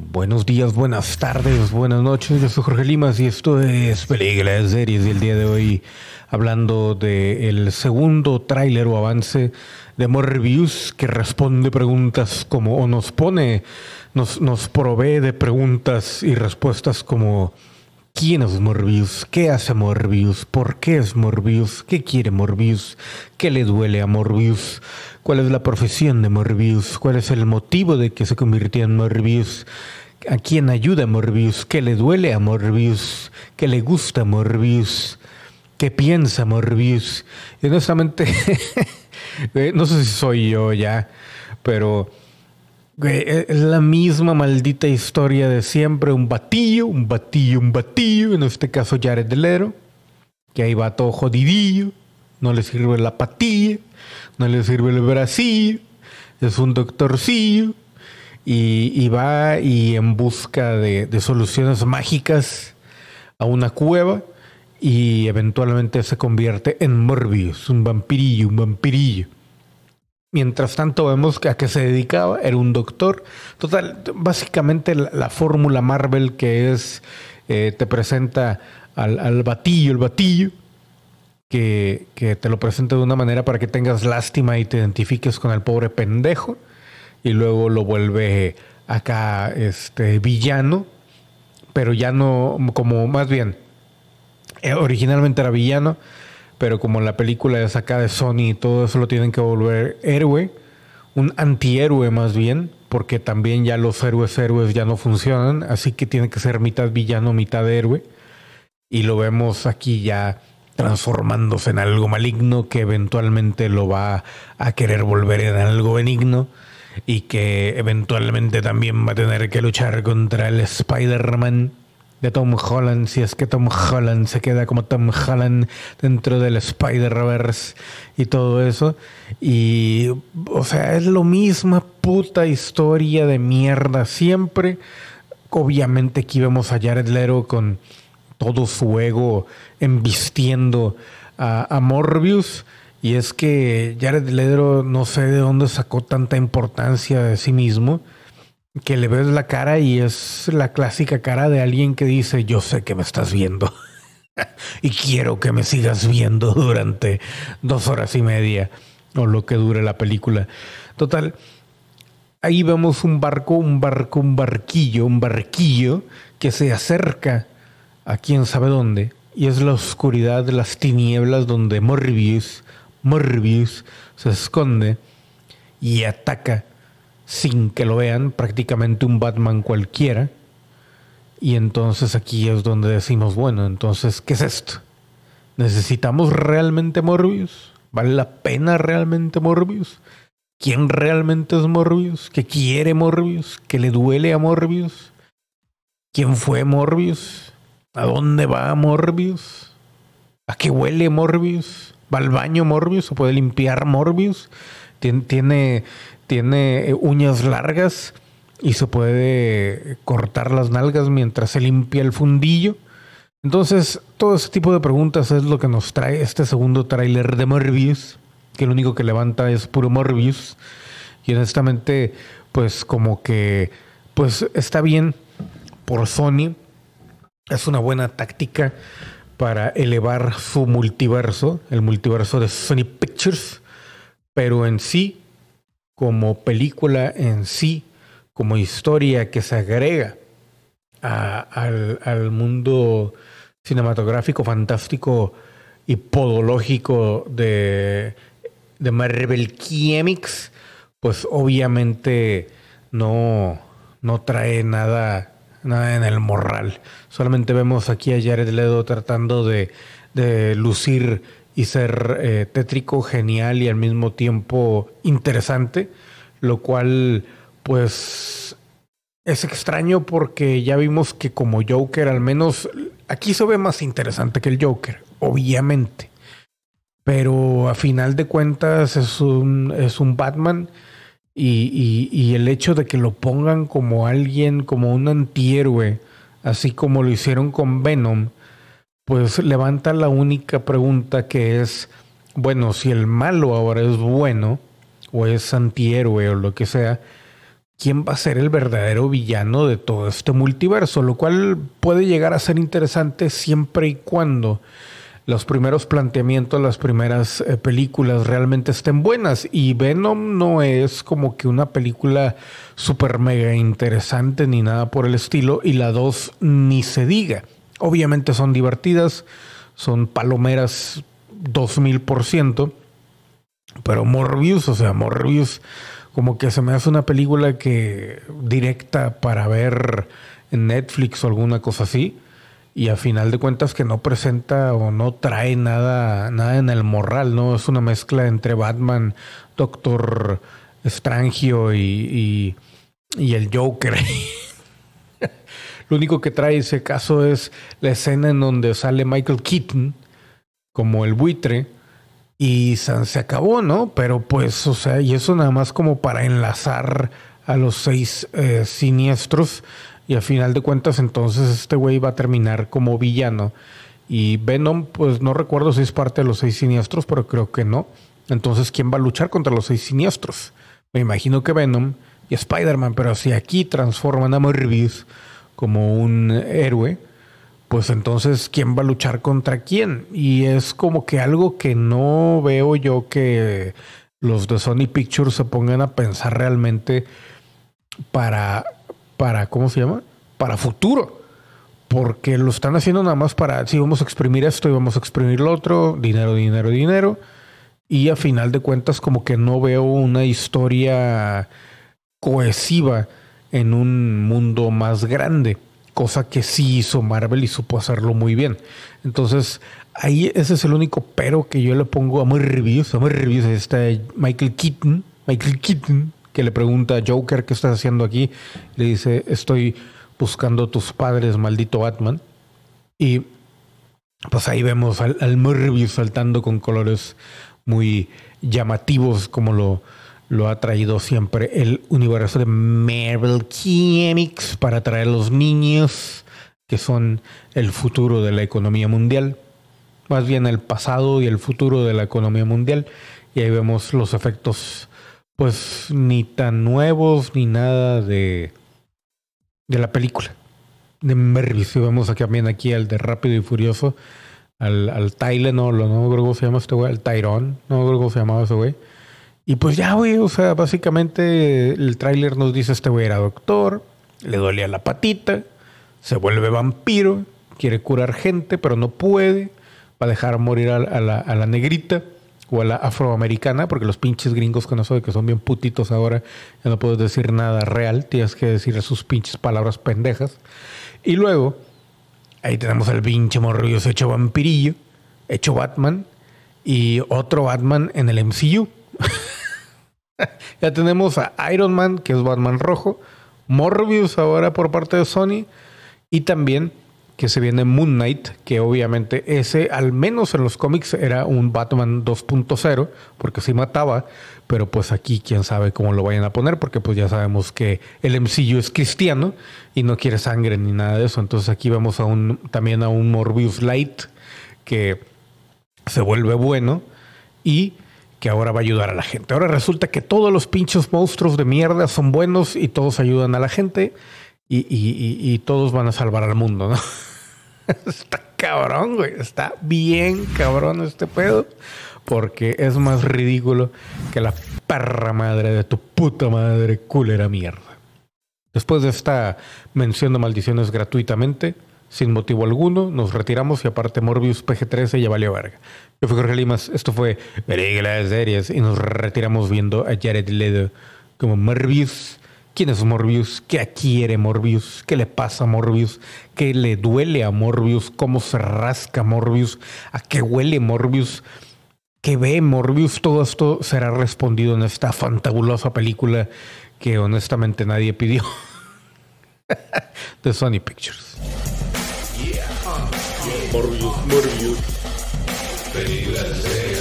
Buenos días, buenas tardes, buenas noches. Yo soy Jorge Limas y esto es Películas Series. Y el día de hoy hablando del segundo tráiler o avance de Morbius que responde preguntas como, o nos pone, nos, nos provee de preguntas y respuestas como ¿Quién es Morbius? ¿Qué hace Morbius? ¿Por qué es Morbius? ¿Qué quiere Morbius? ¿Qué le duele a Morbius? ¿Cuál es la profesión de Morbius? ¿Cuál es el motivo de que se convirtió en Morbius? ¿A quién ayuda Morbius? ¿Qué le duele a Morbius? ¿Qué le gusta Morbius? ¿Qué piensa Morbius? Y honestamente, no sé si soy yo ya, pero e, es la misma maldita historia de siempre. Un batillo, un batillo, un batillo. En este caso Jared Lero. Que ahí va todo jodidillo. No le sirve la patilla. No le sirve el bracillo. Es un doctorcillo. Y, va y en busca de, soluciones mágicas a una cueva. Y eventualmente se convierte en Morbius. Un vampirillo, un vampirillo. Mientras tanto vemos que a qué se dedicaba, era un doctor. Total, básicamente la, fórmula Marvel que es, eh, te presenta al, batillo, el batillo, que, te lo presenta de una manera para que tengas lástima y te identifiques con el pobre pendejo, y luego lo vuelve acá este villano, pero ya no, como más bien, eh, originalmente era villano, pero como la película es acá de Sony y todo eso lo tienen que volver héroe, un antihéroe más bien, porque también ya los héroes héroes ya no funcionan, así que tiene que ser mitad villano, mitad héroe. Y lo vemos aquí ya transformándose en algo maligno que eventualmente lo va a querer volver en algo benigno y que eventualmente también va a tener que luchar contra el Spider-Man de Tom Holland, si es que Tom Holland se queda como Tom Holland dentro del Spider-Verse y todo eso. Y, o sea, es lo misma puta historia de mierda siempre. Obviamente aquí vemos a Jared Leto con todo su ego embistiendo a, a Morbius. Y es que Jared Leto no sé de dónde sacó tanta importancia de sí mismo que le ves la cara y es la clásica cara de alguien que dice, yo sé que me estás viendo y quiero que me sigas viendo durante dos horas y media o lo que dure la película. Total, ahí vemos un barco, un barco, un barquillo, un barquillo que se acerca a quién sabe dónde y es la oscuridad de las tinieblas donde Morbius, Morbius se esconde y ataca sin que lo vean, prácticamente un Batman cualquiera. Y entonces aquí es donde decimos, bueno, entonces, ¿qué es esto? ¿Necesitamos realmente Morbius? ¿Vale la pena realmente Morbius? ¿Quién realmente es Morbius? ¿Qué quiere Morbius? ¿Qué le duele a Morbius? ¿Quién fue Morbius? ¿A dónde va Morbius? ¿A qué huele Morbius? ¿Va al baño Morbius o puede limpiar Morbius? ¿Tiene, tiene eh, uñas largas y se puede cortar las nalgas mientras se limpia el fundillo. Entonces, todo ese tipo de preguntas es lo que nos trae este segundo tráiler de Morbius, que lo único que levanta es puro Morbius. Y honestamente, pues como que, pues está bien por Sony. Es una buena táctica para elevar su multiverso, el multiverso de Sony Pictures. Pero en sí, como película en sí, como historia que se agrega al, mundo cinematográfico fantástico y podológico de, de Marvel Comics, pues obviamente no, no trae nada, nada en el morral. Solamente vemos aquí a Jared Leto tratando de, de lucir y ser eh, tétrico, genial y al mismo tiempo interesante, lo cual pues es extraño porque ya vimos que como Joker al menos aquí se ve más interesante que el Joker, obviamente. Pero a final de cuentas es un, es un Batman y, y el hecho de que lo pongan como alguien, como un antihéroe, así como lo hicieron con Venom, pues levanta la única pregunta que es, bueno, si el malo ahora es bueno, o es antihéroe o lo que sea, quién va a ser el verdadero villano de todo este multiverso, lo cual puede llegar a ser interesante siempre y cuando los primeros planteamientos, las primeras eh, películas realmente estén buenas. Y Venom no es como que una película súper mega interesante ni nada por el estilo. Y la dos ni se diga. Obviamente son divertidas, son palomeras 2000%. Pero Morbius, o sea, Morbius como que se me hace una película que directa para ver en Netflix o alguna cosa así y a final de cuentas que no presenta o no trae nada, nada en el morral, ¿no? Es una mezcla entre Batman, Doctor Strangio y, y, el Joker. Lo único que trae ese caso es la escena en donde sale Michael Keaton como el buitre y se, acabó, ¿no? Pero pues, o sea, y eso nada más como para enlazar a los seis eh, siniestros y a final de cuentas, entonces este güey va a terminar como villano. Y Venom, pues no recuerdo si es parte de los seis siniestros, pero creo que no. Entonces, ¿quién va a luchar contra los seis siniestros? Me imagino que Venom y Spider-Man, pero si aquí transforman a Morbius como un héroe, pues entonces, ¿quién va a luchar contra quién? Y es como que algo que no veo yo que los de Sony Pictures se pongan a pensar realmente para para, ¿cómo se llama? Para futuro. Porque lo están haciendo nada más para, si vamos a exprimir esto y vamos a exprimir lo otro, dinero, dinero, dinero. Y a final de cuentas como que no veo una historia cohesiva en un mundo más grande, cosa que sí hizo Marvel y supo hacerlo muy bien. Entonces, ahí ese es el único pero que yo le pongo a muy reviews, a muy reviews está Michael Keaton, Michael Keaton, que le pregunta a Joker qué estás haciendo aquí. Le dice, estoy buscando tus padres, maldito Batman. Y pues ahí vemos al, al saltando con colores muy llamativos como lo, lo ha traído siempre el universo de Marvel Comics para atraer a los niños que son el futuro de la economía mundial. Más bien el pasado y el futuro de la economía mundial. Y ahí vemos los efectos pues ni tan nuevos ni nada de, de la película. De Mervis. vemos aquí también aquí al de Rápido y Furioso, al, al no, no creo cómo se llama este güey, al Tyrone, no creo cómo se llamaba ese güey. Y pues ya, güey, o sea, básicamente el tráiler nos dice este güey era doctor, le dolía la patita, se vuelve vampiro, quiere curar gente, pero no puede, va a dejar morir a la, a la negrita o a la afroamericana, porque los pinches gringos con eso de que son bien putitos ahora, ya no puedes decir nada real, tienes que decir sus pinches palabras pendejas. Y luego, ahí tenemos al pinche morrillo hecho vampirillo, hecho Batman, y otro Batman en el MCU. ya tenemos a Iron Man, que es Batman rojo, Morbius ahora por parte de Sony, y también que se viene Moon Knight, que obviamente ese, al menos en los cómics, era un Batman 2.0, porque sí mataba, pero pues aquí quién sabe cómo lo vayan a poner, porque pues ya sabemos que el MCU es cristiano y no quiere sangre ni nada de eso. Entonces aquí vemos a un, también a un Morbius Light que se vuelve bueno y que ahora va a ayudar a la gente. Ahora resulta que todos los pinchos monstruos de mierda son buenos y todos ayudan a la gente y, y, y todos van a salvar al mundo, ¿no? Está cabrón, güey. Está bien cabrón este pedo. Porque es más ridículo que la perra madre de tu puta madre culera mierda. Después de esta mención de maldiciones gratuitamente, sin motivo alguno, nos retiramos y aparte Morbius PG-13 ya valió verga. Yo fui Jorge Limas, esto fue Reglas Series y nos retiramos viendo a Jared Leto como Morbius quién es Morbius, qué quiere Morbius, qué le pasa a Morbius, qué le duele a Morbius, cómo se rasca Morbius, a qué huele Morbius, qué ve Morbius. Todo esto será respondido en esta fantabulosa película que honestamente nadie pidió. De Sony Pictures. Morbius, Morbius. Películas de